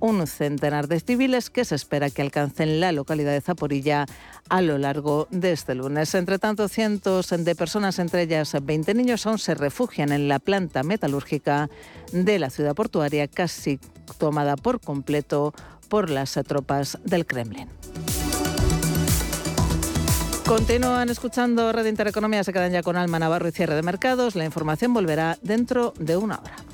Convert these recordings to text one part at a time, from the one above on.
un centenar de civiles que se espera que alcancen la localidad de Zaporilla a lo largo de este lunes. Entre tanto, cientos de personas, entre ellas 20 niños, aún se refugian en la planta metalúrgica de la ciudad portuaria, casi tomada por completo por las tropas del Kremlin. Continúan escuchando Red Intereconomía, se quedan ya con Alma Navarro y cierre de mercados. La información volverá dentro de una hora.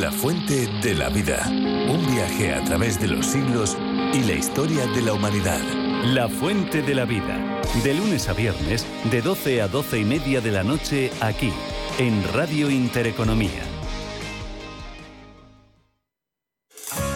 La fuente de la vida. Un viaje a través de los siglos y la historia de la humanidad. La Fuente de la Vida. De lunes a viernes, de 12 a 12 y media de la noche, aquí, en Radio Intereconomía.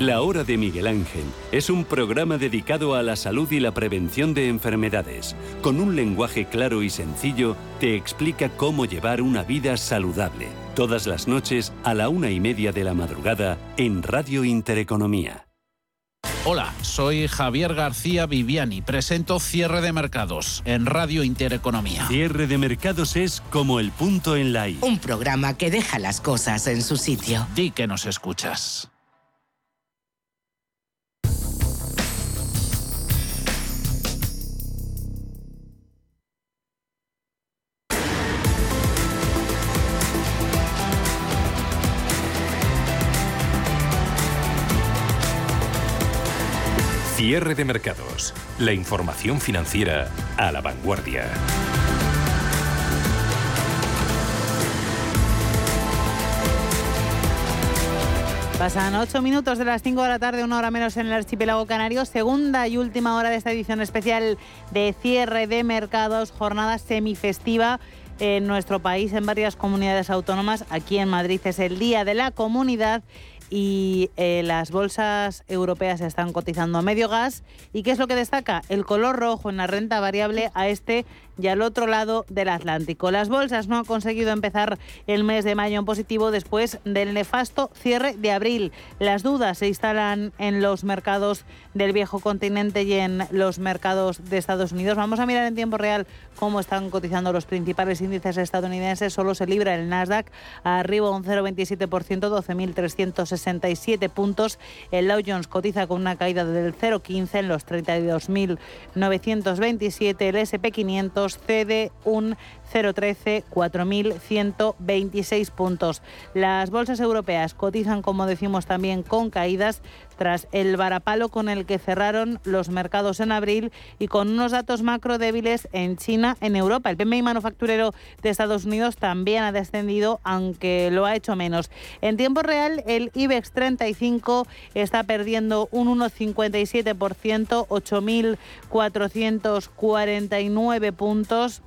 La Hora de Miguel Ángel es un programa dedicado a la salud y la prevención de enfermedades. Con un lenguaje claro y sencillo, te explica cómo llevar una vida saludable. Todas las noches a la una y media de la madrugada en Radio Intereconomía. Hola, soy Javier García Viviani. Presento Cierre de Mercados en Radio Intereconomía. Cierre de Mercados es como el punto en la I. Un programa que deja las cosas en su sitio. Di que nos escuchas. Cierre de mercados. La información financiera a la vanguardia. Pasan ocho minutos de las 5 de la tarde, una hora menos en el archipiélago canario. Segunda y última hora de esta edición especial de cierre de mercados, jornada semifestiva en nuestro país, en varias comunidades autónomas. Aquí en Madrid es el Día de la Comunidad y eh, las bolsas europeas están cotizando a medio gas. ¿Y qué es lo que destaca? El color rojo en la renta variable a este y al otro lado del Atlántico. Las bolsas no han conseguido empezar el mes de mayo en positivo después del nefasto cierre de abril. Las dudas se instalan en los mercados del viejo continente y en los mercados de Estados Unidos. Vamos a mirar en tiempo real cómo están cotizando los principales índices estadounidenses. Solo se libra el Nasdaq arriba un 0,27%, 12.367 puntos. El Dow Jones cotiza con una caída del 0,15 en los 32.927. El SP 500 cede un 0,13, 4.126 puntos. Las bolsas europeas cotizan, como decimos también, con caídas tras el varapalo con el que cerraron los mercados en abril y con unos datos macro débiles en China, en Europa. El PMI manufacturero de Estados Unidos también ha descendido, aunque lo ha hecho menos. En tiempo real, el IBEX 35 está perdiendo un 1,57%, 8.449 puntos.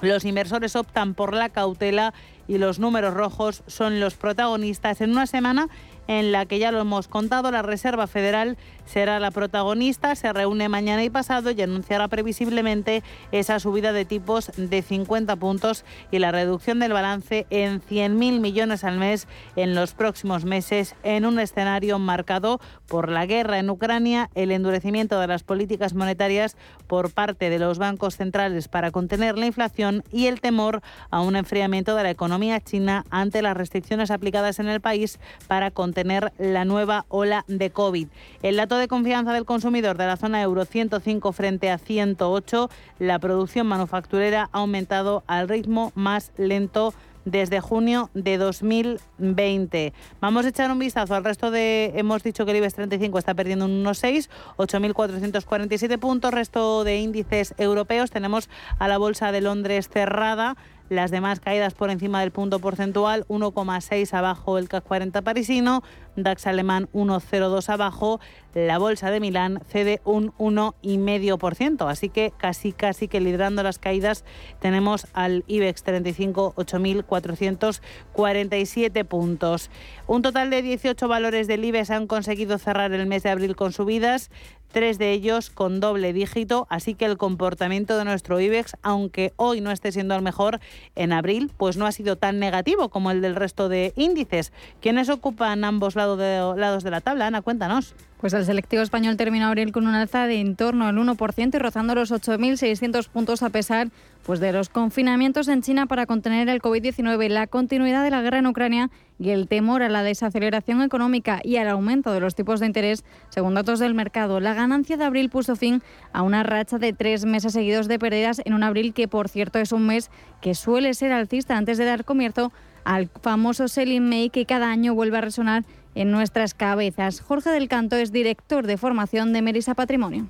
Los inversores optan por la cautela y los números rojos son los protagonistas en una semana en la que ya lo hemos contado, la Reserva Federal será la protagonista, se reúne mañana y pasado y anunciará previsiblemente esa subida de tipos de 50 puntos y la reducción del balance en 100.000 millones al mes en los próximos meses en un escenario marcado por la guerra en Ucrania, el endurecimiento de las políticas monetarias por parte de los bancos centrales para contener la inflación y el temor a un enfriamiento de la economía china ante las restricciones aplicadas en el país para contener la nueva ola de COVID. El dato de confianza del consumidor de la zona euro 105 frente a 108, la producción manufacturera ha aumentado al ritmo más lento desde junio de 2020. Vamos a echar un vistazo al resto de, hemos dicho que el IBEX 35 está perdiendo un 1,6, 8.447 puntos, resto de índices europeos, tenemos a la Bolsa de Londres cerrada las demás caídas por encima del punto porcentual, 1,6 abajo el CAC 40 parisino, DAX alemán 1,02 abajo, la bolsa de Milán cede un 1,5%. Así que casi, casi que liderando las caídas tenemos al IBEX 35, 8.447 puntos. Un total de 18 valores del IBEX han conseguido cerrar el mes de abril con subidas tres de ellos con doble dígito, así que el comportamiento de nuestro IBEX, aunque hoy no esté siendo el mejor en abril, pues no ha sido tan negativo como el del resto de índices. ¿Quiénes ocupan ambos lados de, la tabla? Ana, cuéntanos. Pues el selectivo español terminó abril con un alza de en torno al 1% y rozando los 8.600 puntos a pesar pues, de los confinamientos en China para contener el COVID-19, la continuidad de la guerra en Ucrania y el temor a la desaceleración económica y al aumento de los tipos de interés, según datos del mercado. La ganancia de abril puso fin a una racha de tres meses seguidos de pérdidas en un abril que, por cierto, es un mes que suele ser alcista antes de dar comienzo al famoso Selling May que cada año vuelve a resonar en nuestras cabezas. Jorge del Canto es director de formación de Merisa Patrimonio.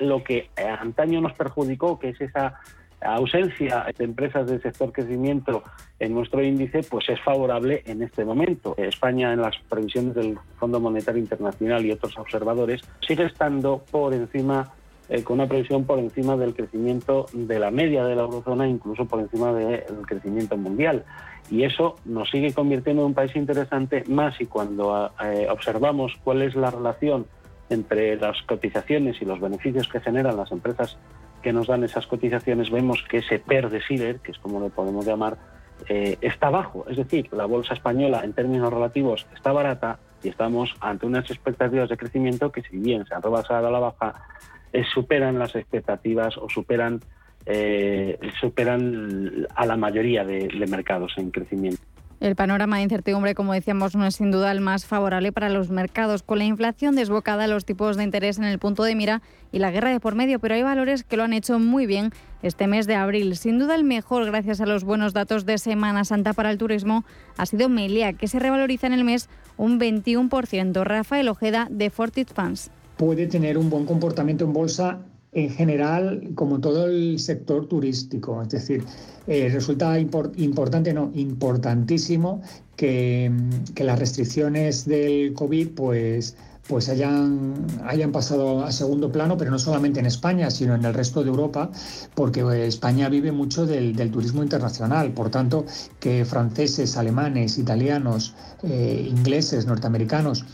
Lo que antaño nos perjudicó, que es esa ausencia de empresas del sector crecimiento en nuestro índice, pues es favorable en este momento. España, en las previsiones del Fondo Monetario Internacional y otros observadores, sigue estando por encima, eh, con una previsión por encima del crecimiento de la media de la eurozona, incluso por encima del crecimiento mundial. Y eso nos sigue convirtiendo en un país interesante, más y cuando eh, observamos cuál es la relación entre las cotizaciones y los beneficios que generan las empresas que nos dan esas cotizaciones, vemos que ese PER de SIDER, que es como lo podemos llamar, eh, está bajo. Es decir, la bolsa española en términos relativos está barata y estamos ante unas expectativas de crecimiento que si bien se han rebasado a la baja, eh, superan las expectativas o superan eh, superan a la mayoría de, mercados en crecimiento. El panorama de incertidumbre, como decíamos, no es sin duda el más favorable para los mercados, con la inflación desbocada, los tipos de interés en el punto de mira y la guerra de por medio, pero hay valores que lo han hecho muy bien este mes de abril. Sin duda el mejor, gracias a los buenos datos de Semana Santa para el turismo, ha sido Melia, que se revaloriza en el mes un 21%. Rafael Ojeda, de Fortit Funds. Puede tener un buen comportamiento en bolsa en general, como todo el sector turístico. Es decir, eh, resulta importante, no, importantísimo que, que, las restricciones del COVID pues, pues hayan, hayan pasado a segundo plano, pero no solamente en España, sino en el resto de Europa, porque eh, España vive mucho del, turismo internacional. Por tanto, que franceses, alemanes, italianos, eh, ingleses, norteamericanos,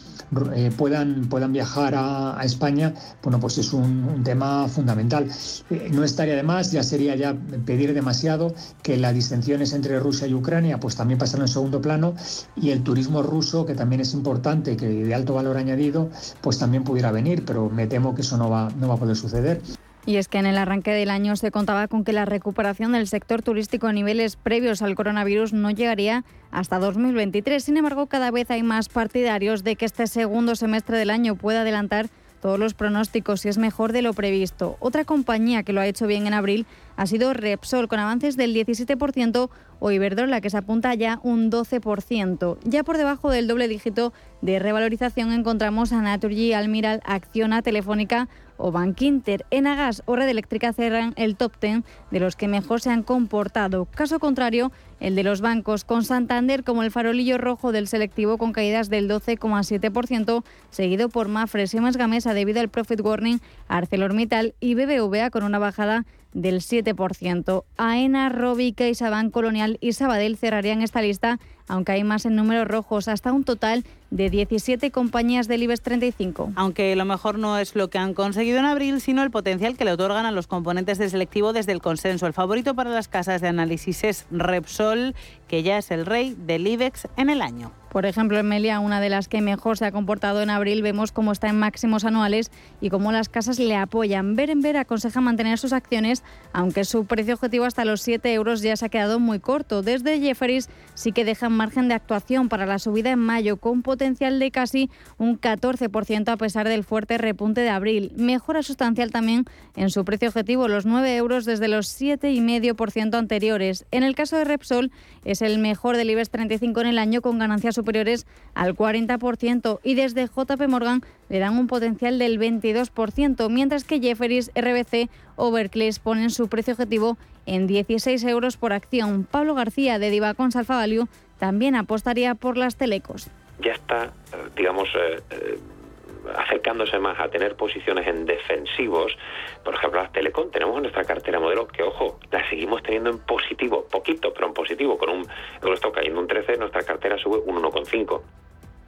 eh, puedan, puedan viajar a, España, bueno, pues es un, tema fundamental. Eh, no estaría de más, ya sería ya pedir demasiado que las distensiones entre Rusia y Ucrania pues también pasaran en segundo plano y el turismo ruso, que también es importante, que de alto valor añadido, pues también pudiera venir, pero me temo que eso no va, no va a poder suceder. Y es que en el arranque del año se contaba con que la recuperación del sector turístico a niveles previos al coronavirus no llegaría hasta 2023. Sin embargo, cada vez hay más partidarios de que este segundo semestre del año pueda adelantar todos los pronósticos y es mejor de lo previsto. Otra compañía que lo ha hecho bien en abril ha sido Repsol, con avances del 17%, o Iberdrola, que se apunta ya un 12%. Ya por debajo del doble dígito de revalorización encontramos a Naturgy, Almiral, Acciona, Telefónica o Bankinter. Enagas o Red Eléctrica cerran el top 10 de los que mejor se han comportado. Caso contrario, el de los bancos, con Santander como el farolillo rojo del selectivo con caídas del 12,7%, seguido por Mafre, Siemens Gamesa debido al profit warning, ArcelorMittal y BBVA con una bajada del 7%. AENA, Robi, CaixaBank, Colonial y Sabadell cerrarían esta lista, aunque hay más en números rojos, hasta un total de 17 compañías del IBEX 35. Aunque lo mejor no es lo que han conseguido en abril, sino el potencial que le otorgan a los componentes del selectivo desde el consenso. El favorito para las casas de análisis es Repsol, que ya es el rey del IBEX en el año. Por ejemplo, en Melia, una de las que mejor se ha comportado en abril, vemos cómo está en máximos anuales y cómo las casas le apoyan. Berenber aconseja mantener sus acciones, aunque su precio objetivo hasta los 7 euros ya se ha quedado muy corto. Desde Jefferies sí que dejan margen de actuación para la subida en mayo, con potencial de casi un 14% a pesar del fuerte repunte de abril. Mejora sustancial también en su precio objetivo, los 9 euros desde los 7,5% anteriores. En el caso de Repsol, es el mejor del IBEX 35 en el año con ganancias superiores al 40% y desde JP Morgan le dan un potencial del 22%, mientras que Jefferies, RBC o Berkeley ponen su precio objetivo en 16 euros por acción. Pablo García de Divacons Alfa Value también apostaría por las telecos. Ya está, digamos, eh, eh, acercándose más a tener posiciones en defensivos, por ejemplo, las Telecom, tenemos en nuestra cartera modelo que, ojo, la seguimos teniendo en positivo, poquito, pero en positivo, con un euro cayendo un 13, nuestra cartera sube un 1,5.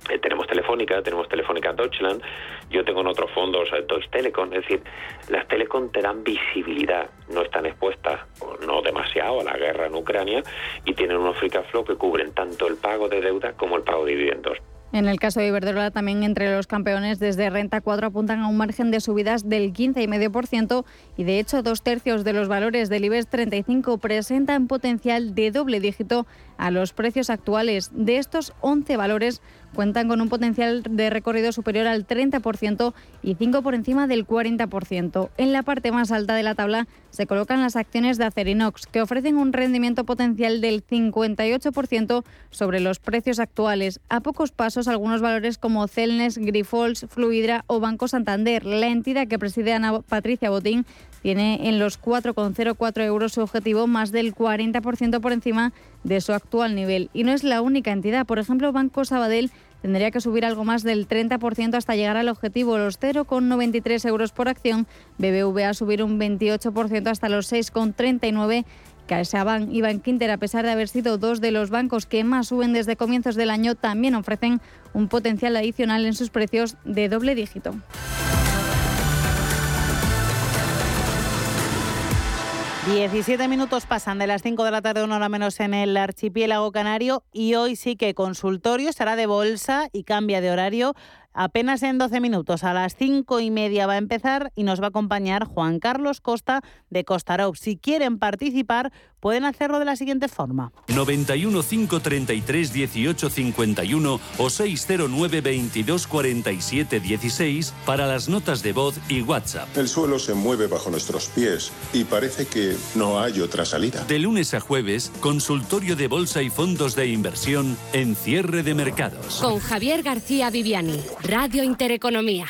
Eh, tenemos Telefónica, tenemos Telefónica Deutschland, yo tengo en otros fondos Deutsche Telekom, es decir, las Telecom te dan visibilidad, no están expuestas, o no demasiado, a la guerra en Ucrania y tienen unos free que cubren tanto el pago de deuda como el pago de dividendos. En el caso de Iberdrola, también entre los campeones desde Renta 4 apuntan a un margen de subidas del 15,5% y de hecho dos tercios de los valores del IBEX 35 presentan potencial de doble dígito a los precios actuales. De estos 11 valores cuentan con un potencial de recorrido superior al 30% y 5 por encima del 40%. En la parte más alta de la tabla se colocan las acciones de Acerinox, que ofrecen un rendimiento potencial del 58% sobre los precios actuales. A pocos pasos, algunos valores como Celnes, Grifols, Fluidra o Banco Santander. La entidad que preside Ana Patricia Botín tiene en los 4,04 euros su objetivo, más del 40% por encima de su actual nivel. Y no es la única entidad. Por ejemplo, Banco Sabadell tendría que subir algo más del 30% hasta llegar al objetivo, los 0,93 euros por acción. BBVA subir un 28% hasta los 6,39 CaixaBank y Bankinter, a pesar de haber sido dos de los bancos que más suben desde comienzos del año, también ofrecen un potencial adicional en sus precios de doble dígito. 17 minutos pasan de las 5 de la tarde, una hora menos en el archipiélago canario y hoy sí que consultorio será de bolsa y cambia de horario apenas en 12 minutos. A las 5 y media va a empezar y nos va a acompañar Juan Carlos Costa de Costarop. Si quieren participar, pueden hacerlo de la siguiente forma. 91 533 18 51 o 609 22 47 16 para las notas de voz y WhatsApp. El suelo se mueve bajo nuestros pies y parece que no hay otra salida. De lunes a jueves, consultorio de bolsa y fondos de inversión en cierre de mercados. Con Javier García Viviani, Radio Intereconomía.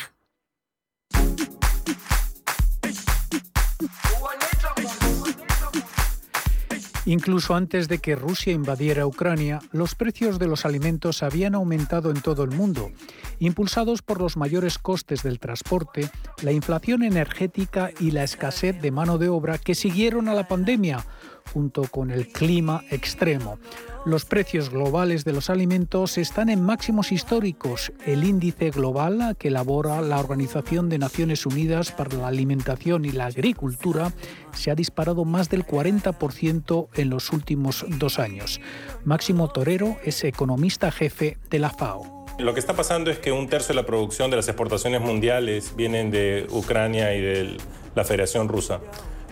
Incluso antes de que Rusia invadiera Ucrania, los precios de los alimentos habían aumentado en todo el mundo, impulsados por los mayores costes del transporte, la inflación energética y la escasez de mano de obra que siguieron a la pandemia, junto con el clima extremo. Los precios globales de los alimentos están en máximos históricos. El índice global que elabora la Organización de Naciones Unidas para la Alimentación y la Agricultura se ha disparado más del 40% en los últimos dos años. Máximo Torero es economista jefe de la FAO. Lo que está pasando es que un tercio de la producción de las exportaciones mundiales vienen de Ucrania y de la Federación Rusa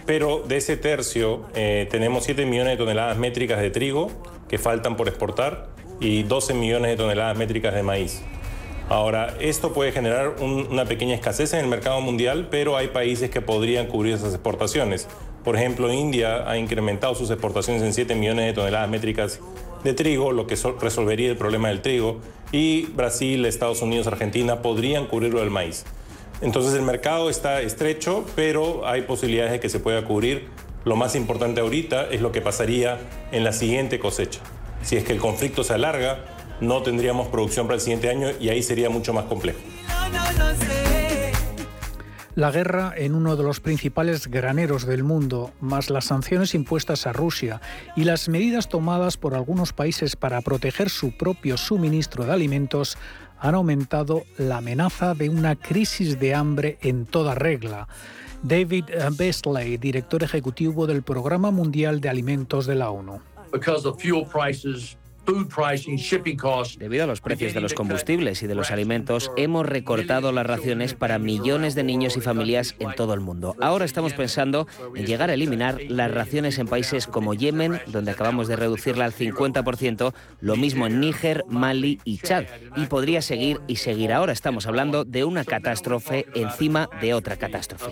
pero de ese tercio eh, tenemos 7 millones de toneladas métricas de trigo que faltan por exportar y 12 millones de toneladas métricas de maíz. Ahora, esto puede generar una pequeña escasez en el mercado mundial, pero hay países que podrían cubrir esas exportaciones. Por ejemplo, India ha incrementado sus exportaciones en 7 millones de toneladas métricas de trigo, lo que resolvería el problema del trigo, y Brasil, Estados Unidos, Argentina podrían cubrirlo del maíz. Entonces el mercado está estrecho, pero hay posibilidades de que se pueda cubrir. Lo más importante ahorita es lo que pasaría en la siguiente cosecha. Si es que el conflicto se alarga, no tendríamos producción para el siguiente año y ahí sería mucho más complejo. La guerra en uno de los principales graneros del mundo, más las sanciones impuestas a Rusia y las medidas tomadas por algunos países para proteger su propio suministro de alimentos, han aumentado la amenaza de una crisis de hambre en toda regla. David Beasley, director ejecutivo del Programa Mundial de Alimentos de la ONU. Debido a los precios de los combustibles y de los alimentos, hemos recortado las raciones para millones de niños y familias en todo el mundo. Ahora estamos pensando en llegar a eliminar las raciones en países como Yemen, donde acabamos de reducirla al 50%, lo mismo en Níger, Mali y Chad. Y podría seguir y seguir. Ahora estamos hablando de una catástrofe encima de otra catástrofe.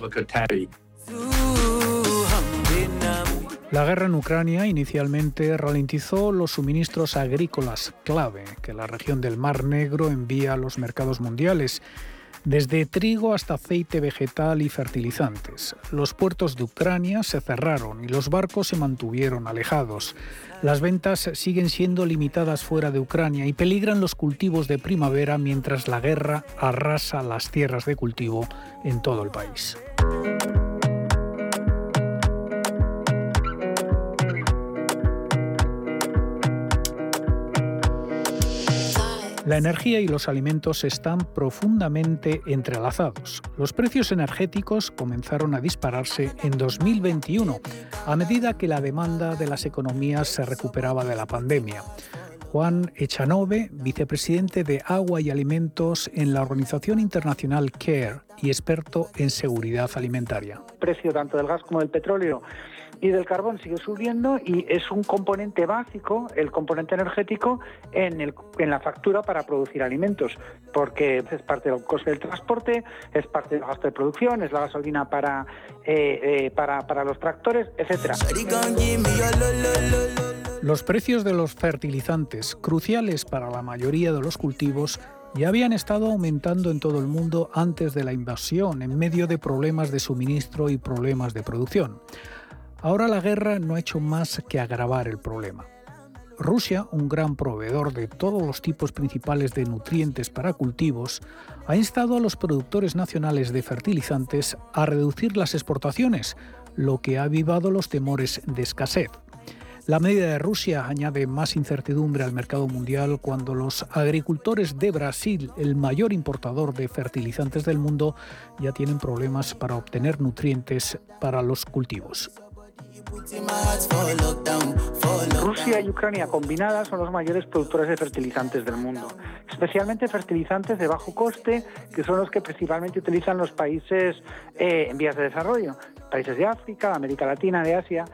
La guerra en Ucrania inicialmente ralentizó los suministros agrícolas clave que la región del Mar Negro envía a los mercados mundiales, desde trigo hasta aceite vegetal y fertilizantes. Los puertos de Ucrania se cerraron y los barcos se mantuvieron alejados. Las ventas siguen siendo limitadas fuera de Ucrania y peligran los cultivos de primavera mientras la guerra arrasa las tierras de cultivo en todo el país. La energía y los alimentos están profundamente entrelazados. Los precios energéticos comenzaron a dispararse en 2021, a medida que la demanda de las economías se recuperaba de la pandemia. Juan Echanove, vicepresidente de Agua y Alimentos en la organización internacional CARE y experto en seguridad alimentaria. El precio tanto del gas como del petróleo y del carbón sigue subiendo y es un componente básico, el componente energético, en, el, en la factura para producir alimentos, porque es parte del coste del transporte, es parte del gasto de producción, es la gasolina para, eh, eh, para, para los tractores, etcétera. Los precios de los fertilizantes, cruciales para la mayoría de los cultivos, ya habían estado aumentando en todo el mundo antes de la invasión, en medio de problemas de suministro y problemas de producción. Ahora la guerra no ha hecho más que agravar el problema. Rusia, un gran proveedor de todos los tipos principales de nutrientes para cultivos, ha instado a los productores nacionales de fertilizantes a reducir las exportaciones, lo que ha avivado los temores de escasez. La medida de Rusia añade más incertidumbre al mercado mundial cuando los agricultores de Brasil, el mayor importador de fertilizantes del mundo, ya tienen problemas para obtener nutrientes para los cultivos. Rusia y Ucrania combinadas son los mayores productores de fertilizantes del mundo, especialmente fertilizantes de bajo coste, que son los que principalmente utilizan los países eh, en vías de desarrollo, países de África, América Latina, de Asia.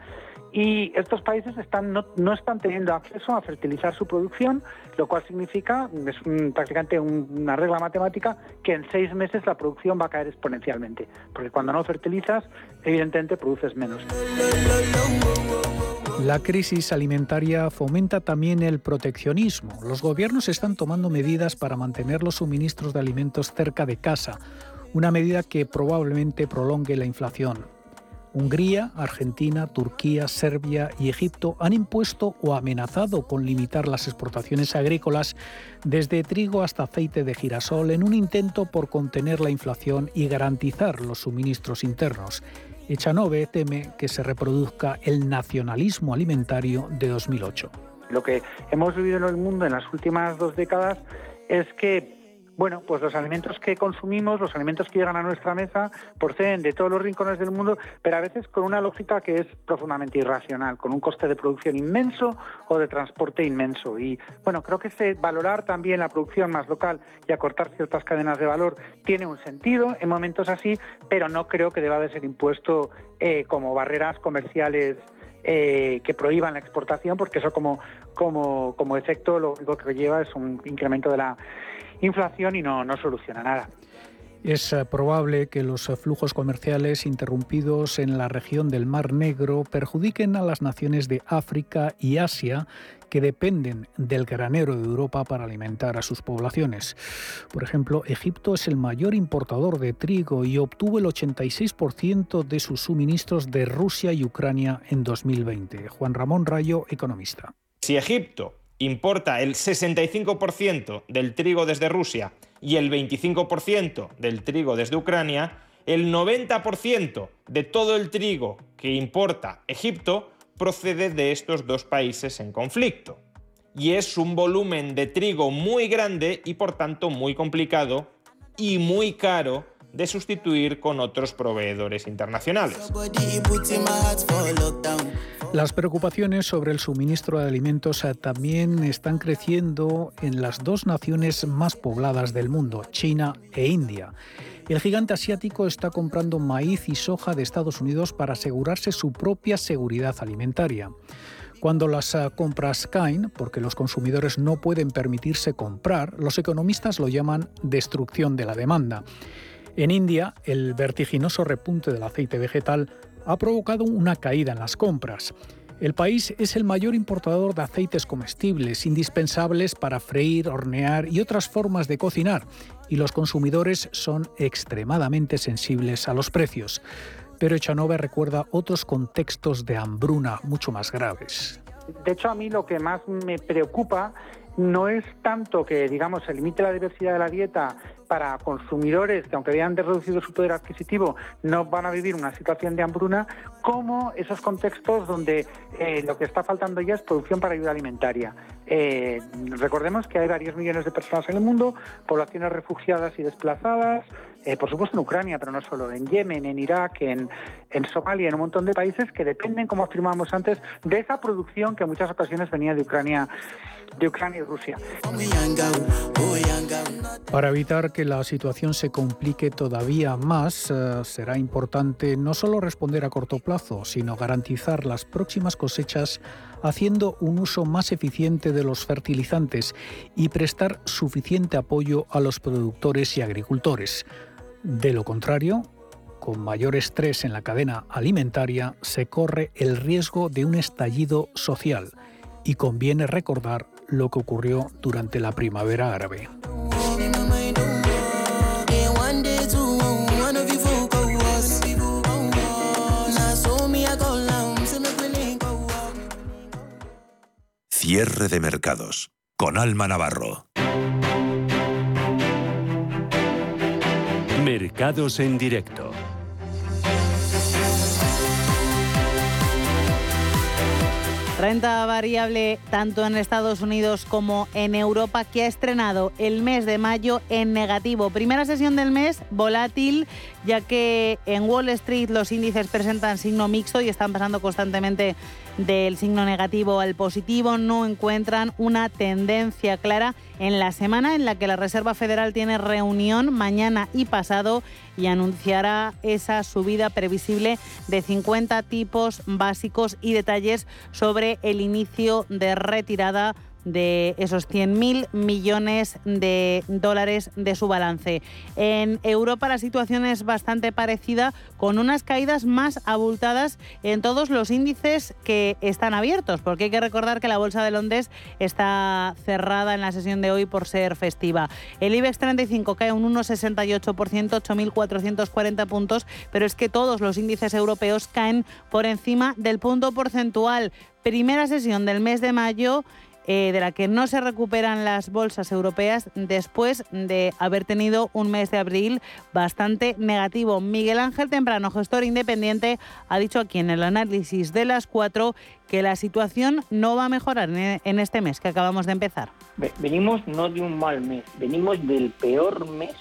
Y estos países están, no, están teniendo acceso a fertilizar su producción, lo cual significa, es prácticamente una regla matemática, que en seis meses la producción va a caer exponencialmente. Porque cuando no fertilizas, evidentemente produces menos. La crisis alimentaria fomenta también el proteccionismo. Los gobiernos están tomando medidas para mantener los suministros de alimentos cerca de casa, una medida que probablemente prolongue la inflación. Hungría, Argentina, Turquía, Serbia y Egipto han impuesto o amenazado con limitar las exportaciones agrícolas desde trigo hasta aceite de girasol en un intento por contener la inflación y garantizar los suministros internos. Echanove teme que se reproduzca el nacionalismo alimentario de 2008. Lo que hemos vivido en el mundo en las últimas dos décadas es que bueno, pues los alimentos que consumimos, los alimentos que llegan a nuestra mesa, proceden de todos los rincones del mundo, pero a veces con una lógica que es profundamente irracional, con un coste de producción inmenso o de transporte inmenso. Y bueno, creo que ese valorar también la producción más local y acortar ciertas cadenas de valor tiene un sentido en momentos así, pero no creo que deba de ser impuesto eh, como barreras comerciales. Eh, que prohíban la exportación, porque eso como, como, como efecto lo único que lleva es un incremento de la inflación y no, no soluciona nada. Es eh, probable que los eh, flujos comerciales interrumpidos en la región del Mar Negro perjudiquen a las naciones de África y Asia que dependen del granero de Europa para alimentar a sus poblaciones. Por ejemplo, Egipto es el mayor importador de trigo y obtuvo el 86% de sus suministros de Rusia y Ucrania en 2020. Juan Ramón Rayo, economista. Si Egipto importa el 65% del trigo desde Rusia y el 25% del trigo desde Ucrania, el 90% de todo el trigo que importa Egipto procede de estos dos países en conflicto. Y es un volumen de trigo muy grande y por tanto muy complicado y muy caro de sustituir con otros proveedores internacionales. Las preocupaciones sobre el suministro de alimentos eh, también están creciendo en las dos naciones más pobladas del mundo, China e India. El gigante asiático está comprando maíz y soja de Estados Unidos para asegurarse su propia seguridad alimentaria. Cuando las eh, compras caen, porque los consumidores no pueden permitirse comprar, los economistas lo llaman destrucción de la demanda. En India, el vertiginoso repunte del aceite vegetal ha provocado una caída en las compras. El país es el mayor importador de aceites comestibles, indispensables para freír, hornear y otras formas de cocinar, y los consumidores son extremadamente sensibles a los precios. Pero Echanove recuerda otros contextos de hambruna mucho más graves. De hecho, a mí lo que más me preocupa no es tanto que, digamos, se limite la diversidad de la dieta para consumidores que, aunque hayan reducido su poder adquisitivo, no van a vivir una situación de hambruna, como esos contextos donde eh, lo que está faltando ya es producción para ayuda alimentaria. Eh, recordemos que hay varios millones de personas en el mundo, poblaciones refugiadas y desplazadas, eh, por supuesto en Ucrania, pero no solo, en Yemen, en Irak, en, en Somalia, en un montón de países que dependen, como afirmamos antes, de esa producción que en muchas ocasiones venía de Ucrania de Ucrania y Rusia. Para evitar que la situación se complique todavía más, eh, será importante no solo responder a corto plazo, sino garantizar las próximas cosechas haciendo un uso más eficiente de los fertilizantes y prestar suficiente apoyo a los productores y agricultores. De lo contrario, con mayor estrés en la cadena alimentaria, se corre el riesgo de un estallido social y conviene recordar lo que ocurrió durante la primavera árabe. Cierre de mercados con Alma Navarro. Mercados en directo. Renta variable tanto en Estados Unidos como en Europa que ha estrenado el mes de mayo en negativo. Primera sesión del mes volátil ya que en Wall Street los índices presentan signo mixto y están pasando constantemente del signo negativo al positivo, no encuentran una tendencia clara en la semana en la que la Reserva Federal tiene reunión mañana y pasado y anunciará esa subida previsible de 50 tipos básicos y detalles sobre el inicio de retirada de esos 100.000 millones de dólares de su balance. En Europa la situación es bastante parecida, con unas caídas más abultadas en todos los índices que están abiertos, porque hay que recordar que la Bolsa de Londres está cerrada en la sesión de hoy por ser festiva. El IBEX 35 cae un 1,68%, 8.440 puntos, pero es que todos los índices europeos caen por encima del punto porcentual. Primera sesión del mes de mayo eh, de la que no se recuperan las bolsas europeas después de haber tenido un mes de abril bastante negativo. Miguel Ángel Temprano, gestor independiente, ha dicho aquí en el análisis de las cuatro que la situación no va a mejorar en este mes que acabamos de empezar. Venimos no de un mal mes, venimos del peor mes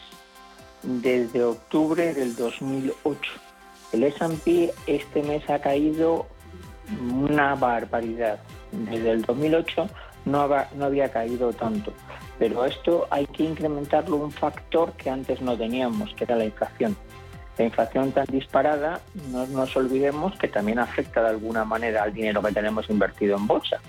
desde octubre del 2008. El S&P este mes ha caído una barbaridad. Desde el 2008 no, había caído tanto. Pero esto hay que incrementarlo un factor que antes no teníamos, que era la inflación. La inflación tan disparada, no nos olvidemos que también afecta de alguna manera al dinero que tenemos invertido en bolsa.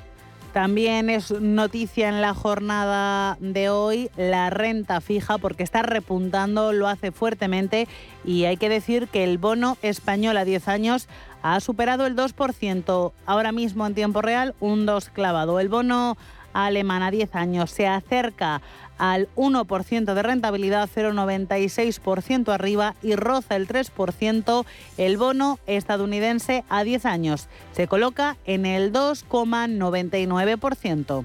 También es noticia en la jornada de hoy la renta fija porque está repuntando, lo hace fuertemente y hay que decir que el bono español a 10 años ha superado el 2%, ahora mismo en tiempo real un 2 clavado. El bono alemán a 10 años se acerca al 1% de rentabilidad, 0,96% arriba y roza el 3%. El bono estadounidense a 10 años se coloca en el 2,99%.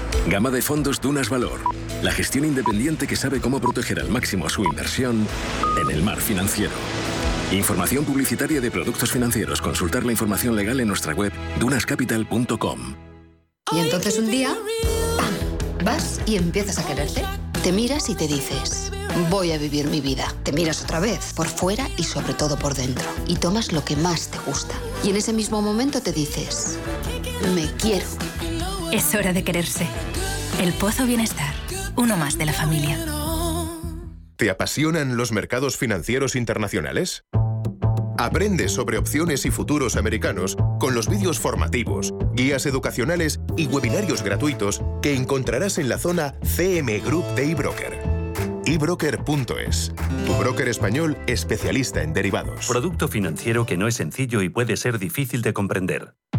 Gama de fondos Dunas Valor. La gestión independiente que sabe cómo proteger al máximo su inversión en el mar financiero. Información publicitaria de productos financieros. Consultar la información legal en nuestra web dunascapital.com. Y entonces un día, ¡pam! Vas y empiezas a quererte. Te miras y te dices, voy a vivir mi vida. Te miras otra vez, por fuera y sobre todo por dentro. Y tomas lo que más te gusta. Y en ese mismo momento te dices, me quiero. Es hora de quererse. El Pozo Bienestar, uno más de la familia. ¿Te apasionan los mercados financieros internacionales? Aprende sobre opciones y futuros americanos con los vídeos formativos, guías educacionales y webinarios gratuitos que encontrarás en la zona CM Group de eBroker ebroker.es, tu broker español especialista en derivados. Producto financiero que no es sencillo y puede ser difícil de comprender.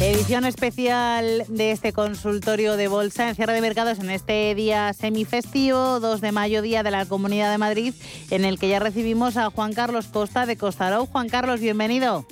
Edición especial de este consultorio de bolsa en cierre de mercados en este día semifestivo, 2 de mayo, día de la Comunidad de Madrid, en el que ya recibimos a Juan Carlos Costa de Costaró. Juan Carlos, bienvenido.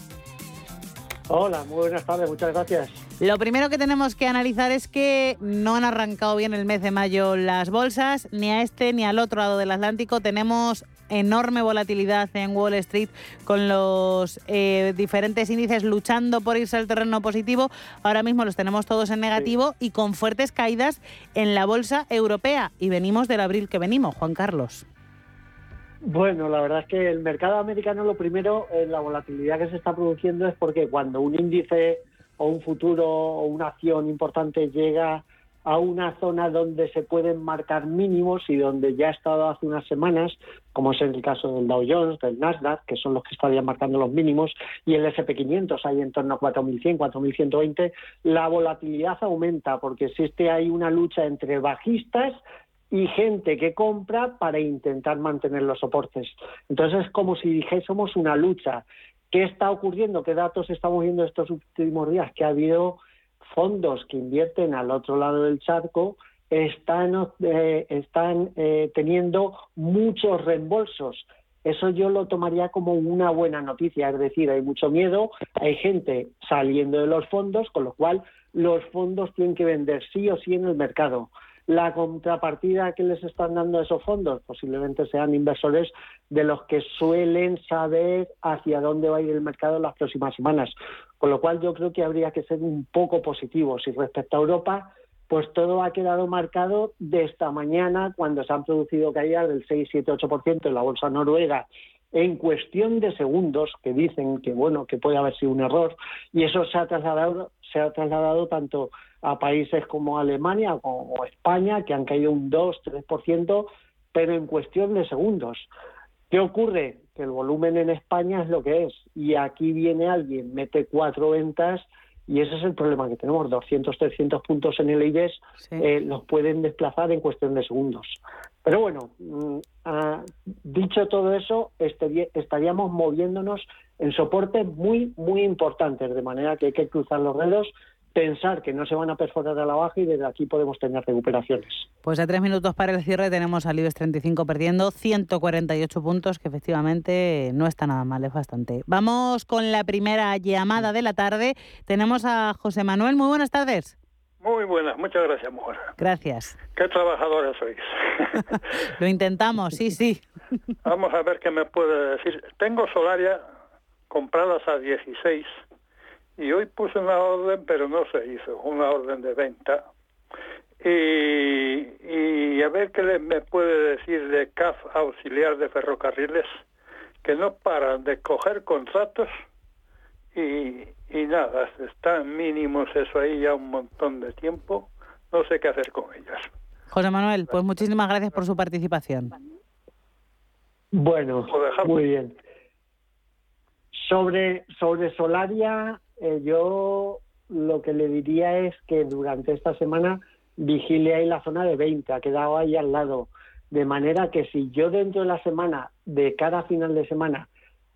Hola, muy buenas tardes, muchas gracias. Lo primero que tenemos que analizar es que no han arrancado bien el mes de mayo las bolsas, ni a este ni al otro lado del Atlántico. Tenemos enorme volatilidad en Wall Street con los eh, diferentes índices luchando por irse al terreno positivo. Ahora mismo los tenemos todos en negativo y con fuertes caídas en la bolsa europea. Y venimos del abril que venimos, Juan Carlos. Bueno, la verdad es que el mercado americano lo primero, eh, la volatilidad que se está produciendo es porque cuando un índice o un futuro o una acción importante llega a una zona donde se pueden marcar mínimos y donde ya ha estado hace unas semanas, como es el caso del Dow Jones, del Nasdaq, que son los que estarían marcando los mínimos, y el SP500 hay en torno a 4.100, 4.120, la volatilidad aumenta porque existe ahí una lucha entre bajistas y gente que compra para intentar mantener los soportes. Entonces es como si dijésemos una lucha. ¿Qué está ocurriendo? ¿Qué datos estamos viendo estos últimos días? Que ha habido fondos que invierten al otro lado del charco están, eh, están eh, teniendo muchos reembolsos. Eso yo lo tomaría como una buena noticia, es decir, hay mucho miedo, hay gente saliendo de los fondos, con lo cual los fondos tienen que vender sí o sí en el mercado. La contrapartida que les están dando esos fondos posiblemente sean inversores de los que suelen saber hacia dónde va a ir el mercado en las próximas semanas. Con lo cual yo creo que habría que ser un poco positivos. Y respecto a Europa, pues todo ha quedado marcado de esta mañana cuando se han producido caídas del 6, 7, 8% en la bolsa noruega en cuestión de segundos que dicen que bueno que puede haber sido un error y eso se ha trasladado se ha trasladado tanto a países como Alemania o España que han caído un 2 3% pero en cuestión de segundos qué ocurre que el volumen en España es lo que es y aquí viene alguien mete cuatro ventas y ese es el problema que tenemos. 200, 300 puntos en el IBEX eh, los pueden desplazar en cuestión de segundos. Pero bueno, mm, ah, dicho todo eso, estaríamos moviéndonos en soportes muy, muy importantes, de manera que hay que cruzar los dedos pensar que no se van a perforar a la baja y desde aquí podemos tener recuperaciones. Pues a tres minutos para el cierre tenemos al IBEX 35 perdiendo 148 puntos, que efectivamente no está nada mal, es bastante. Vamos con la primera llamada de la tarde. Tenemos a José Manuel. Muy buenas tardes. Muy buenas, muchas gracias, mujer. Gracias. Qué trabajadora sois. Lo intentamos, sí, sí. Vamos a ver qué me puede decir. Tengo Solaria compradas a 16 y hoy puse una orden, pero no se hizo, una orden de venta. Y, a ver qué me puede decir de CAF auxiliar de ferrocarriles, que no paran de coger contratos y, y nada, están mínimos eso ahí ya un montón de tiempo, no sé qué hacer con ellas. José Manuel, pues muchísimas gracias por su participación. Bueno, muy bien. Sobre, sobre Solaria, eh, yo lo que le diría es que durante esta semana vigile ahí la zona de 20, ha quedado ahí al lado. De manera que si yo dentro de la semana, de cada final de semana,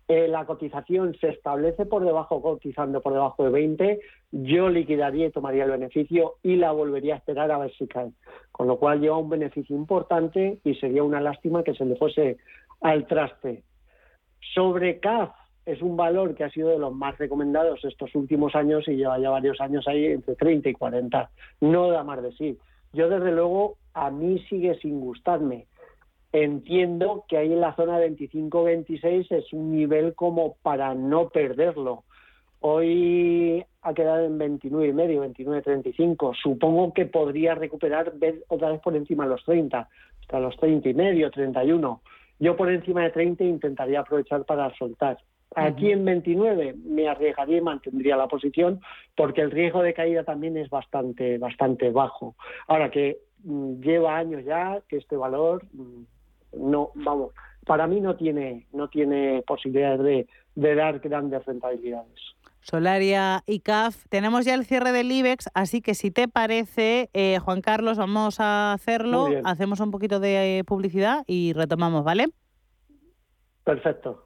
eh, la cotización se establece por debajo, cotizando por debajo de 20, yo liquidaría y tomaría el beneficio y la volvería a esperar a ver si cae. Con lo cual lleva un beneficio importante y sería una lástima que se le fuese al traste. Sobre CAF, es un valor que ha sido de los más recomendados estos últimos años y lleva ya varios años ahí entre 30 y 40. No da más de sí. Yo, desde luego, a mí sigue sin gustarme. Entiendo que ahí en la zona 25-26 es un nivel como para no perderlo. Hoy ha quedado en 29 y medio, 29-35. Supongo que podría recuperar otra vez por encima de los 30, hasta los 30 y medio, 31. Yo por encima de 30 intentaría aprovechar para soltar. Aquí en 29 me arriesgaría y mantendría la posición porque el riesgo de caída también es bastante, bastante bajo. Ahora que mm, lleva años ya que este valor mm, no, vamos, para mí no tiene, no tiene posibilidades de, de dar grandes rentabilidades. Solaria y CAF. Tenemos ya el cierre del IBEX, así que si te parece, eh, Juan Carlos, vamos a hacerlo. Hacemos un poquito de publicidad y retomamos, ¿vale? Perfecto.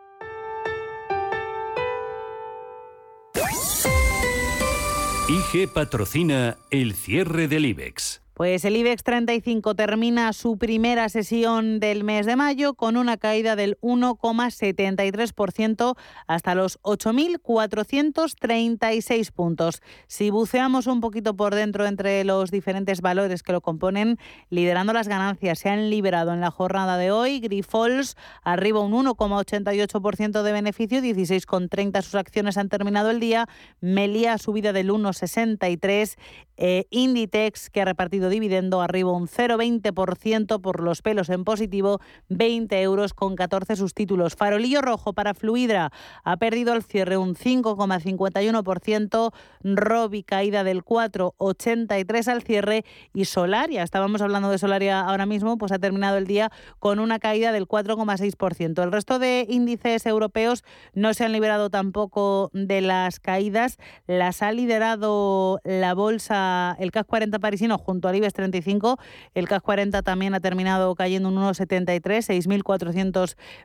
IG patrocina el cierre del IBEX. Pues el IBEX 35 termina su primera sesión del mes de mayo con una caída del 1,73% hasta los 8.436 puntos. Si buceamos un poquito por dentro entre los diferentes valores que lo componen, liderando las ganancias se han liberado en la jornada de hoy. Grifols arriba un 1,88% de beneficio, 16,30 sus acciones han terminado el día. Melia subida del 1,63. Eh, Inditex que ha repartido dividendo arriba un 0,20% por los pelos en positivo, 20 euros con 14 sus títulos. Farolillo rojo para Fluidra ha perdido al cierre un 5,51%, Robi caída del 4,83 al cierre y Solaria, estábamos hablando de Solaria ahora mismo, pues ha terminado el día con una caída del 4,6%. El resto de índices europeos no se han liberado tampoco de las caídas, las ha liderado la bolsa, el CAC 40 parisino junto al 35. El CAC 40 también ha terminado cayendo un 1,73,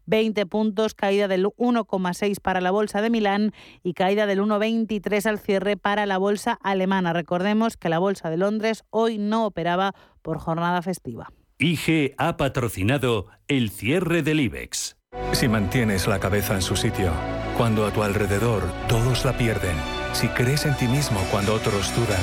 6.420 puntos, caída del 1,6 para la bolsa de Milán y caída del 1,23 al cierre para la bolsa alemana. Recordemos que la bolsa de Londres hoy no operaba por jornada festiva. IG ha patrocinado el cierre del IBEX. Si mantienes la cabeza en su sitio, cuando a tu alrededor todos la pierden, si crees en ti mismo cuando otros dudan,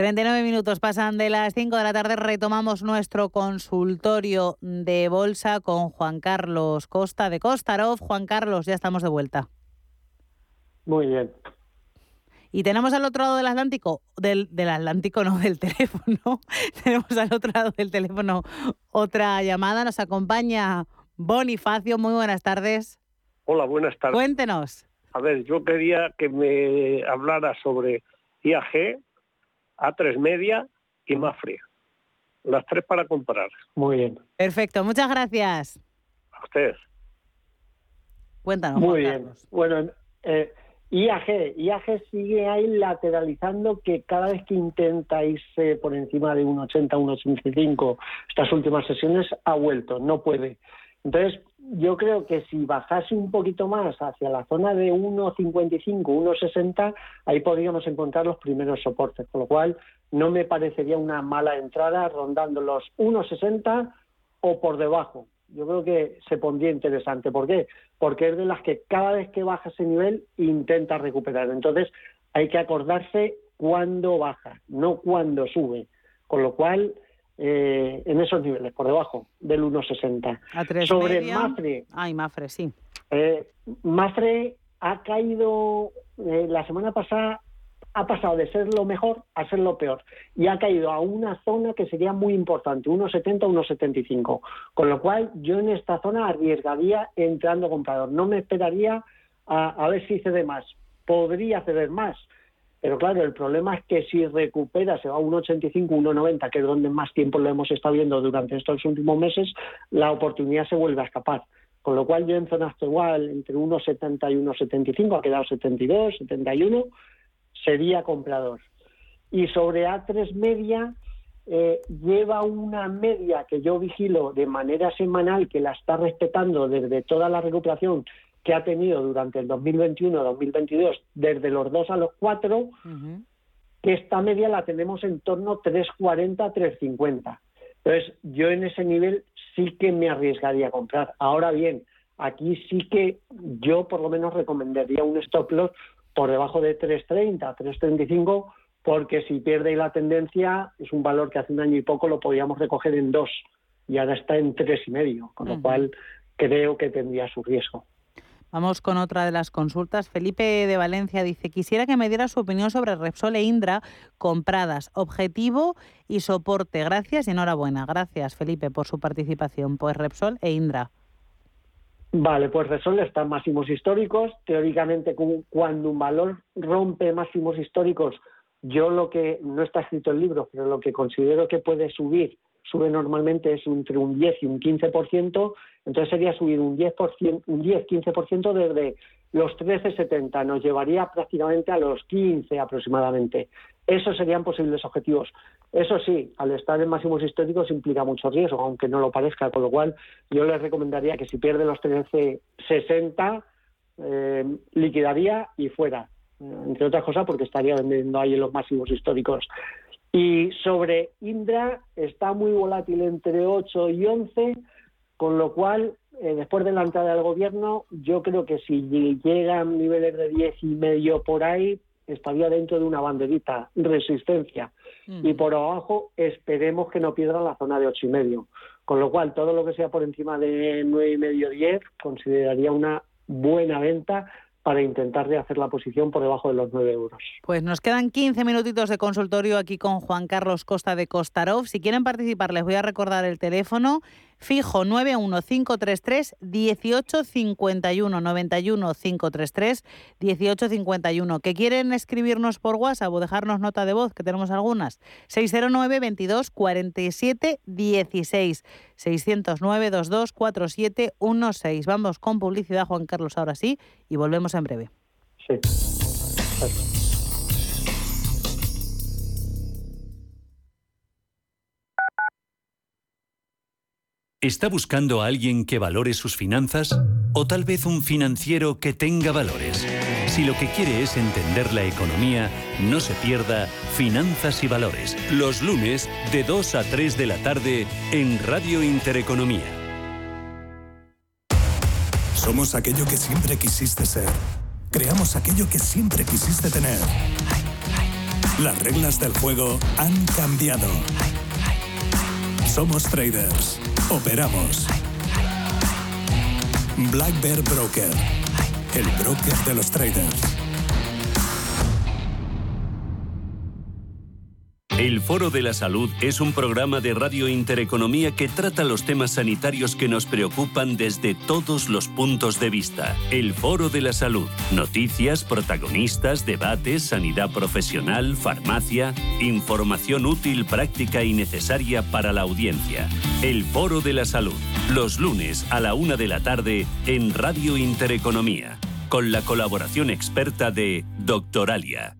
39 minutos pasan de las 5 de la tarde. Retomamos nuestro consultorio de bolsa con Juan Carlos Costa de Costarov. Juan Carlos, ya estamos de vuelta. Muy bien. Y tenemos al otro lado del Atlántico, del, del Atlántico, no, del teléfono. tenemos al otro lado del teléfono otra llamada. Nos acompaña Bonifacio. Muy buenas tardes. Hola, buenas tardes. Cuéntenos. A ver, yo quería que me hablara sobre IAG, A3 Media y Mafre. Las tres para comprar. Muy bien. Perfecto, muchas gracias. A ustedes. Cuéntanos. Muy bien. Bueno, eh, IAG, IAG sigue ahí lateralizando que cada vez que intenta irse por encima de 1,80, 1,85, estas últimas sesiones ha vuelto, no puede. Entonces, yo creo que si bajase un poquito más hacia la zona de 1,55, 1,60, ahí podríamos encontrar los primeros soportes, con lo cual no me parecería una mala entrada rondando los 1,60 o por debajo. Yo creo que se pondría interesante. ¿Por qué? Porque es de las que cada vez que baja ese nivel intenta recuperar. Entonces hay que acordarse cuándo baja, no cuándo sube. Con lo cual, eh, en esos niveles, por debajo del 1,60. A tres Sobre media. Mafre, Ay, Mafre, sí. eh, Mafre ha caído eh, la semana pasada, ha pasado de ser lo mejor a ser lo peor y ha caído a una zona que sería muy importante, 1,70, 1,75. Con lo cual, yo en esta zona arriesgaría entrando comprador. No me esperaría a, a ver si cede más. Podría ceder más. Pero claro, el problema es que si recupera, se va a 1,85, 1,90, que es donde más tiempo lo hemos estado viendo durante estos últimos meses, la oportunidad se vuelve a escapar. Con lo cual yo en zona actual, entre 1,70 y 1,75, ha quedado 72, 71, sería comprador. Y sobre A3 media, eh, lleva una media que yo vigilo de manera semanal, que la está respetando desde toda la recuperación que ha tenido durante el 2021-2022, desde los 2 a los 4, que esta media la tenemos en torno a 3,40, 3,50. Entonces, yo en ese nivel sí que me arriesgaría a comprar. Ahora bien, aquí sí que yo por lo menos recomendaría un stop loss por debajo de 3,30, 3,35, porque si pierde la tendencia es un valor que hace un año y poco lo podíamos recoger en 2 y ahora está en 3,5, con lo Ujú. cual creo que tendría su riesgo. Vamos con otra de las consultas. Felipe de Valencia dice, quisiera que me diera su opinión sobre Repsol e Indra compradas, objetivo y soporte. Gracias y enhorabuena. Gracias, Felipe, por su participación. Pues Repsol e Indra. Vale, pues Repsol está máximos históricos. Teóricamente, cu- cuando un valor rompe máximos históricos, yo lo que, no está escrito en el libro, pero lo que considero que puede subir, sube normalmente es entre un 10 y un 15%, entonces sería subir un 10%, un 10-15% desde los 13,70, nos llevaría prácticamente a los 15 aproximadamente. Esos serían posibles objetivos. Eso sí, al estar en máximos históricos implica mucho riesgo, aunque no lo parezca, con lo cual yo les recomendaría que si pierde los 13,60, eh, liquidaría y fuera, entre otras cosas porque estaría vendiendo ahí en los máximos históricos. Y sobre Indra está muy volátil entre 8 y 11, con lo cual, eh, después de la entrada del gobierno, yo creo que si llegan niveles de 10 y medio por ahí, estaría dentro de una banderita, resistencia. Y por abajo, esperemos que no pierda la zona de 8 y medio. Con lo cual, todo lo que sea por encima de 9 y medio, 10, consideraría una buena venta para intentar rehacer la posición por debajo de los 9 euros. Pues nos quedan 15 minutitos de consultorio aquí con Juan Carlos Costa de Costarov. Si quieren participar, les voy a recordar el teléfono fijo 91533 1851 91 533 1851. ¿Que quieren escribirnos por WhatsApp o dejarnos nota de voz? Que tenemos algunas. 609 22 47 16 609 22 47 16. Vamos con publicidad, Juan Carlos, ahora sí, y volvemos en breve. Sí. ¿Está buscando a alguien que valore sus finanzas? ¿O tal vez un financiero que tenga valores? Si lo que quiere es entender la economía, no se pierda Finanzas y Valores, los lunes de 2 a 3 de la tarde en Radio Intereconomía. Somos aquello que siempre quisiste ser. Creamos aquello que siempre quisiste tener. Las reglas del juego han cambiado. Somos traders. Operamos. Black Bear Broker. El broker de los traders. El Foro de la Salud es un programa de Radio Intereconomía que trata los temas sanitarios que nos preocupan desde todos los puntos de vista. El Foro de la Salud. Noticias, protagonistas, debates, sanidad profesional, farmacia, información útil, práctica y necesaria para la audiencia. El Foro de la Salud. Los lunes a la una de la tarde en Radio Intereconomía. Con la colaboración experta de Doctoralia.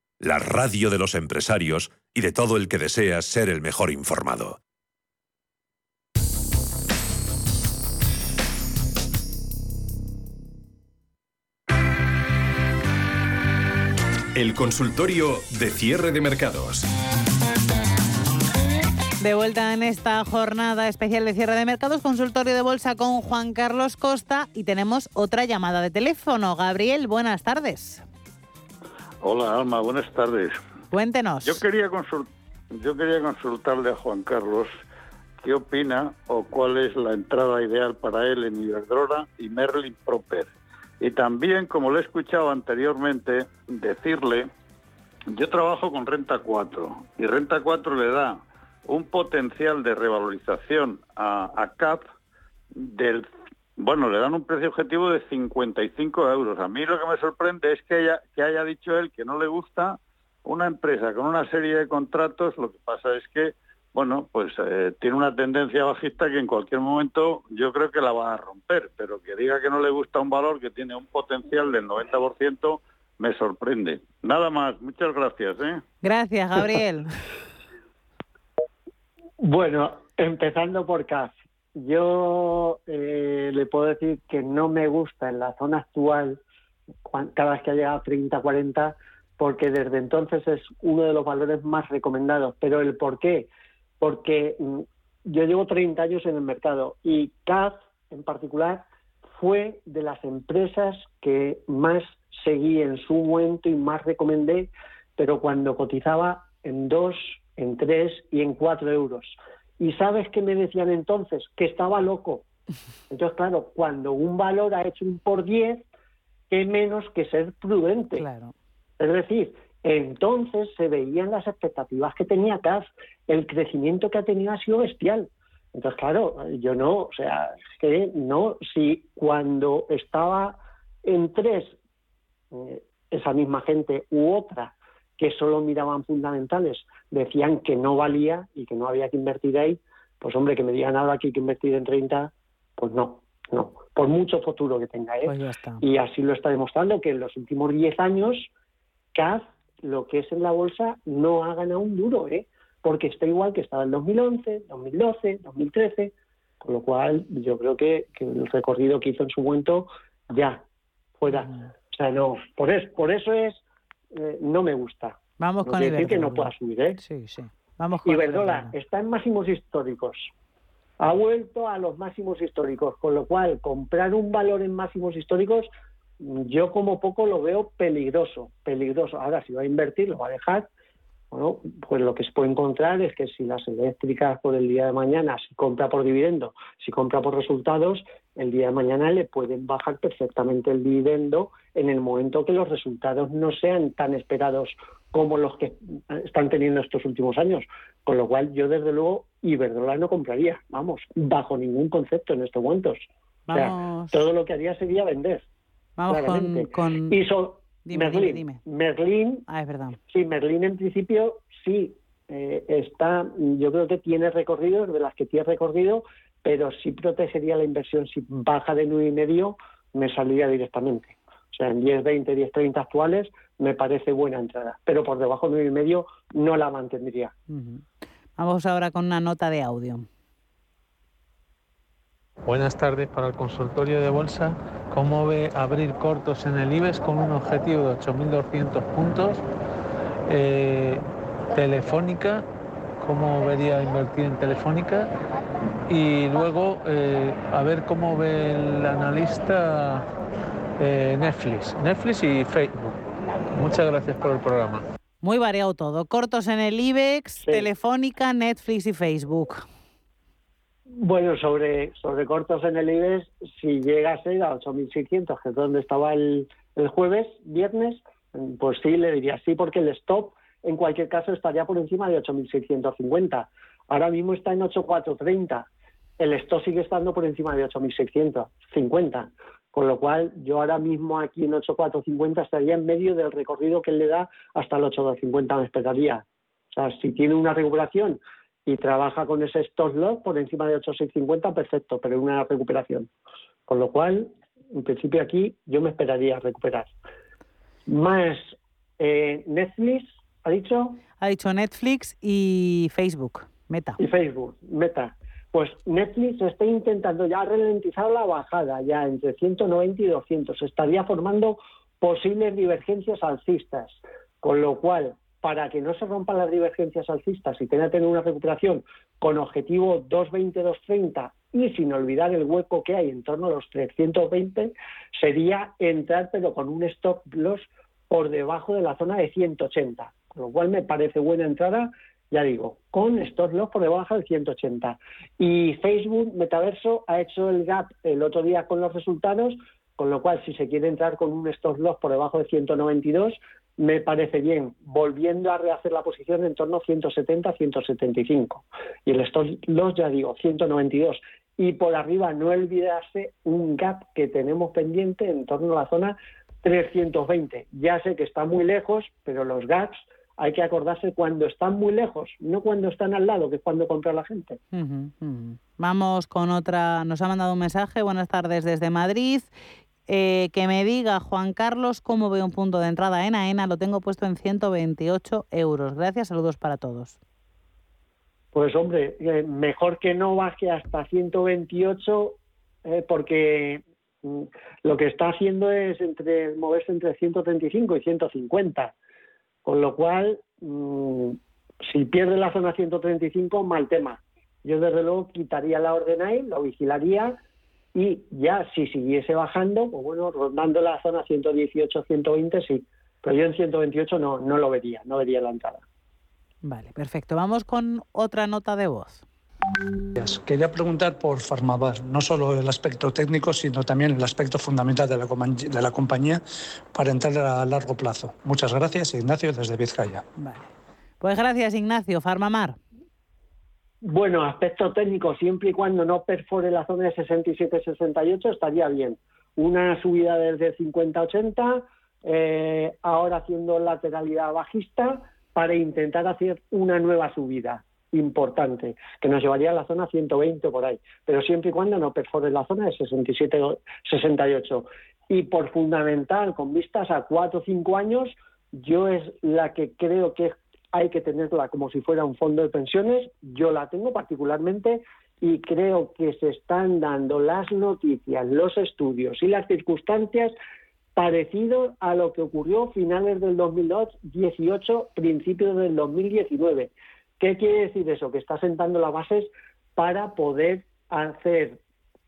la radio de los empresarios y de todo el que desea ser el mejor informado. El consultorio de cierre de mercados. De vuelta en esta jornada especial de cierre de mercados, consultorio de bolsa con Juan Carlos Costa y tenemos otra llamada de teléfono. Gabriel, buenas tardes. Hola Alma, buenas tardes. Cuéntenos. Yo quería, yo quería consultarle a Juan Carlos qué opina o cuál es la entrada ideal para él en Iberdrola y Merlin Proper. Y también, como le he escuchado anteriormente, decirle, yo trabajo con Renta 4 y Renta 4 le da un potencial de revalorización a, a CAP del bueno, le dan un precio objetivo de 55 euros. A mí lo que me sorprende es que haya, que haya dicho él que no le gusta una empresa con una serie de contratos. Lo que pasa es que, bueno, pues eh, tiene una tendencia bajista que en cualquier momento yo creo que la va a romper. Pero que diga que no le gusta un valor que tiene un potencial del 90%, me sorprende. Nada más. Muchas gracias. ¿eh? Gracias, Gabriel. bueno, empezando por CAF. Yo eh, le puedo decir que no me gusta en la zona actual, cada vez que ha llegado a 30, 40, porque desde entonces es uno de los valores más recomendados. Pero el por qué, porque mm, yo llevo 30 años en el mercado y CAF en particular fue de las empresas que más seguí en su momento y más recomendé, pero cuando cotizaba en 2, en 3 y en 4 euros. ¿Y sabes qué me decían entonces? Que estaba loco. Entonces, claro, cuando un valor ha hecho un por 10, ¿qué menos que ser prudente? Claro. Es decir, entonces se veían las expectativas que tenía CAF. El crecimiento que ha tenido ha sido bestial. Entonces, claro, yo no, o sea, es que no, si cuando estaba en tres, eh, esa misma gente u otra que solo miraban fundamentales, decían que no valía y que no había que invertir ahí, pues hombre, que me digan ahora que hay que invertir en 30, pues no, no, por mucho futuro que tenga. ¿eh? Pues y así lo está demostrando que en los últimos 10 años, CAF, lo que es en la bolsa, no ha ganado un duro, ¿eh? porque está igual que estaba en 2011, 2012, 2013, con lo cual yo creo que, el recorrido que hizo en su momento ya fuera. O sea, no, por, eso, por eso es eh, no me gusta. Vamos no con decir que no pueda subir, ¿eh? Sí, sí. Vamos con Iberdrola está en máximos históricos. Ha vuelto a los máximos históricos, con lo cual comprar un valor en máximos históricos yo como poco lo veo peligroso, peligroso. Ahora si va a invertir lo va a dejar, bueno, pues lo que se puede encontrar es que si las eléctricas por el día de mañana, si compra por dividendo, si compra por resultados, el día de mañana le pueden bajar perfectamente el dividendo en el momento que los resultados no sean tan esperados como los que están teniendo estos últimos años. Con lo cual yo desde luego Iberdrola no compraría, vamos, bajo ningún concepto en estos momentos. O sea, todo lo que haría sería vender. Vamos con, Y, Dime, Merlín. dime, dime. Merlín, Ah, es verdad. sí, Merlín en principio sí eh, está, yo creo que tiene recorrido, de las que tiene recorrido, pero sí protegería la inversión. Si baja de 9,5, me saldría directamente. O sea, en 10, 20, 10, 30 actuales me parece buena entrada, pero por debajo de 9,5 no la mantendría. Vamos ahora con una nota de audio. Buenas tardes para el consultorio de bolsa. ¿Cómo ve abrir cortos en el IBEX con un objetivo de 8.200 puntos? Eh, telefónica, ¿cómo vería invertir en Telefónica? Y luego, eh, a ver cómo ve el analista eh, Netflix, Netflix y Facebook. Muchas gracias por el programa. Muy variado todo. Cortos en el IBEX, Telefónica, Netflix y Facebook. Bueno, sobre, sobre cortos en el IBEX, si llegase a 8.600, que es donde estaba el, el jueves, viernes, pues sí, le diría sí, porque el stop en cualquier caso estaría por encima de 8.650. Ahora mismo está en 8.430. El stop sigue estando por encima de 8.650. Con lo cual, yo ahora mismo aquí en 8.450 estaría en medio del recorrido que él le da hasta el 8.250 me esperaría. O sea, si tiene una recuperación y trabaja con ese stop loss por encima de 8.650, perfecto, pero una recuperación. Con lo cual, en principio aquí yo me esperaría recuperar. Más eh, Netflix, ¿ha dicho? Ha dicho Netflix y Facebook, Meta. Y Facebook, Meta. Pues Netflix está intentando ya ralentizar la bajada, ya entre 190 y 200. Estaría formando posibles divergencias alcistas, con lo cual, para que no se rompan las divergencias alcistas y tenga que tener una recuperación con objetivo 220-230 y sin olvidar el hueco que hay en torno a los 320, sería entrar pero con un stop loss por debajo de la zona de 180, con lo cual me parece buena entrada ya digo, con stop loss por debajo del 180. Y Facebook Metaverso ha hecho el gap el otro día con los resultados, con lo cual si se quiere entrar con un stop loss por debajo de 192, me parece bien, volviendo a rehacer la posición en torno a 170-175. Y el stop loss, ya digo, 192. Y por arriba no olvidarse un gap que tenemos pendiente en torno a la zona 320. Ya sé que está muy lejos, pero los gaps hay que acordarse cuando están muy lejos, no cuando están al lado, que es cuando compra la gente. Vamos con otra. Nos ha mandado un mensaje. Buenas tardes desde Madrid. Eh, que me diga Juan Carlos cómo ve un punto de entrada en AENA. Lo tengo puesto en 128 euros. Gracias. Saludos para todos. Pues hombre, eh, mejor que no baje hasta 128 eh, porque mm, lo que está haciendo es entre moverse entre 135 y 150. Con lo cual, mm, si pierde la zona 135, mal tema. Yo desde luego quitaría la orden ahí, lo vigilaría y ya si siguiese bajando, pues bueno, rondando la zona 118, 120 sí. Pero yo en 128 no, no lo vería, no vería la entrada. Vale, perfecto. Vamos con otra nota de voz. Quería preguntar por Farmavar, no solo el aspecto técnico, sino también el aspecto fundamental de la, de la compañía para entrar a largo plazo. Muchas gracias, Ignacio, desde Vizcaya. Vale. Pues gracias, Ignacio. Farmamar. Bueno, aspecto técnico, siempre y cuando no perfore la zona de 67-68 estaría bien. Una subida desde 50-80, eh, ahora haciendo lateralidad bajista para intentar hacer una nueva subida importante, que nos llevaría a la zona 120 por ahí, pero siempre y cuando no perfore la zona de 67-68. Y por fundamental, con vistas a 4 o 5 años, yo es la que creo que hay que tenerla como si fuera un fondo de pensiones. Yo la tengo particularmente y creo que se están dando las noticias, los estudios y las circunstancias parecido a lo que ocurrió finales del 2018, principios del 2019. ¿Qué quiere decir eso? Que está sentando las bases para poder hacer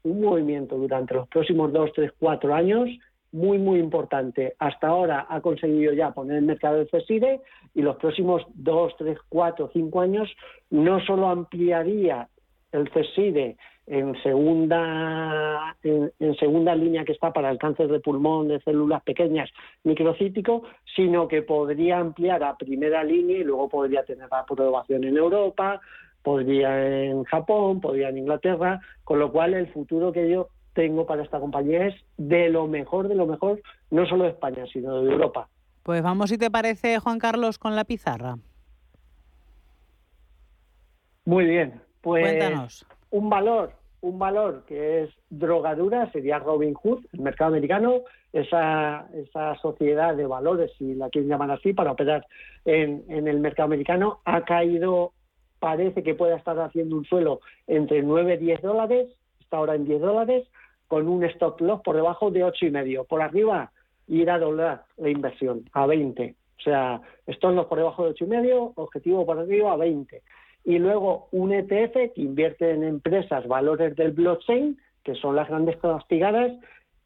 un movimiento durante los próximos dos, tres, cuatro años muy, muy importante. Hasta ahora ha conseguido ya poner el mercado de CESIRE y los próximos dos, tres, cuatro, cinco años no solo ampliaría el CESIRE en segunda, en, en segunda línea que está para el cáncer de pulmón de células pequeñas microcítico, sino que podría ampliar a primera línea y luego podría tener la aprobación en Europa, podría en Japón, podría en Inglaterra, con lo cual el futuro que yo tengo para esta compañía es de lo mejor, de lo mejor, no solo de España, sino de Europa. Pues vamos, si te parece, Juan Carlos, con la pizarra. Muy bien, pues Cuéntanos. un valor, un valor que es drogadura sería Robin Hood, el mercado americano, esa, esa sociedad de valores, si la quieren llamar así, para operar en, en el mercado americano, ha caído, parece que puede estar haciendo un suelo entre 9 y 10 dólares, está ahora en 10 dólares, con un stop loss por debajo de ocho y medio. Por arriba, ir a doblar la inversión a 20. O sea, stop loss por debajo de ocho y medio, objetivo por arriba a 20 y luego un ETF que invierte en empresas valores del blockchain, que son las grandes castigadas,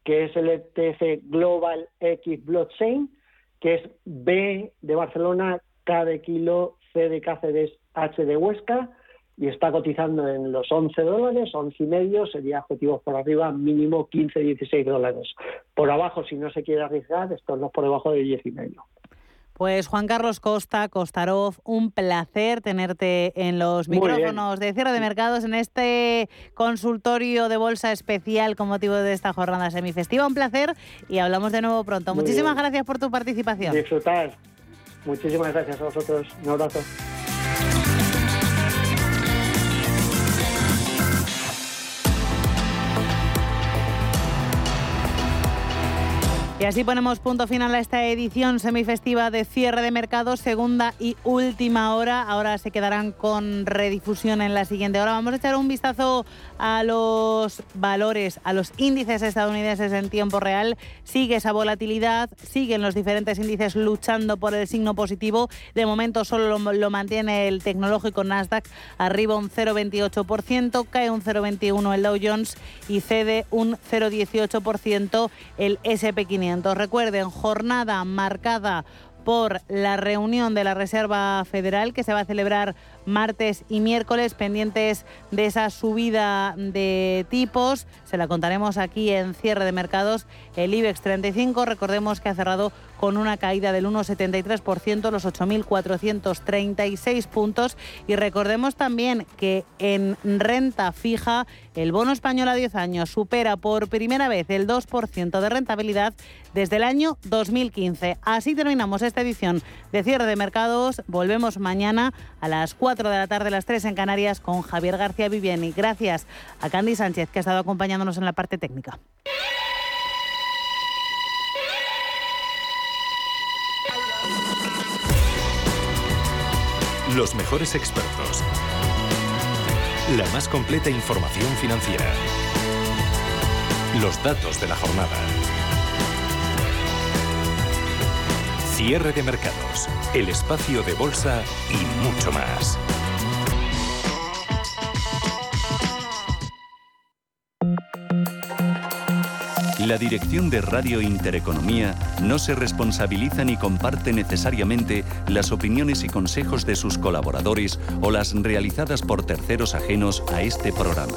que es el ETF Global X Blockchain, que es B de Barcelona, K de Kilo, C de Cáceres, H de Huesca, y está cotizando en los 11 dólares, 11 y medio, sería objetivos por arriba, mínimo 15, 16 dólares. Por abajo, si no se quiere arriesgar, estos no por debajo de 10 y medio. Pues Juan Carlos Costa, Costarov, un placer tenerte en los micrófonos de cierre de mercados en este consultorio de bolsa especial con motivo de esta jornada semifestiva. Un placer y hablamos de nuevo pronto. Muy Muchísimas bien. gracias por tu participación. Disfrutar. Muchísimas gracias a vosotros. Un abrazo. Y así ponemos punto final a esta edición semifestiva de cierre de mercados, segunda y última hora. Ahora se quedarán con redifusión en la siguiente hora. Vamos a echar un vistazo a los valores, a los índices estadounidenses en tiempo real. Sigue esa volatilidad, siguen los diferentes índices luchando por el signo positivo. De momento solo lo, lo mantiene el tecnológico Nasdaq, arriba un 0,28%, cae un 0,21% el Dow Jones y cede un 0,18% el SP500. Recuerden, jornada marcada por la reunión de la Reserva Federal que se va a celebrar martes y miércoles pendientes de esa subida de tipos. Se la contaremos aquí en cierre de mercados. El IBEX 35, recordemos que ha cerrado con una caída del 1,73%, los 8.436 puntos. Y recordemos también que en renta fija el bono español a 10 años supera por primera vez el 2% de rentabilidad desde el año 2015. Así terminamos esta edición de cierre de mercados. Volvemos mañana a las 4 de la tarde, las 3 en Canarias, con Javier García Viviani. Gracias a Candy Sánchez, que ha estado acompañándonos en la parte técnica. Los mejores expertos. La más completa información financiera. Los datos de la jornada. Cierre de mercados. El espacio de bolsa y mucho más. La dirección de Radio Intereconomía no se responsabiliza ni comparte necesariamente las opiniones y consejos de sus colaboradores o las realizadas por terceros ajenos a este programa.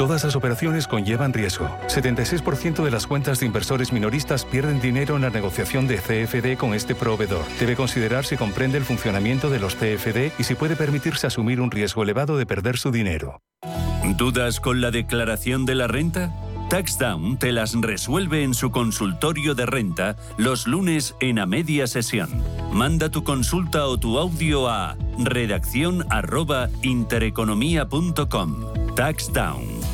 Todas las operaciones conllevan riesgo. 76% de las cuentas de inversores minoristas pierden dinero en la negociación de CFD con este proveedor. Debe considerar si comprende el funcionamiento de los CFD y si puede permitirse asumir un riesgo elevado de perder su dinero. ¿Dudas con la declaración de la renta? TaxDown te las resuelve en su consultorio de renta los lunes en a media sesión. Manda tu consulta o tu audio a redacción intereconomía.com. TaxDown,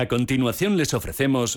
A continuación les ofrecemos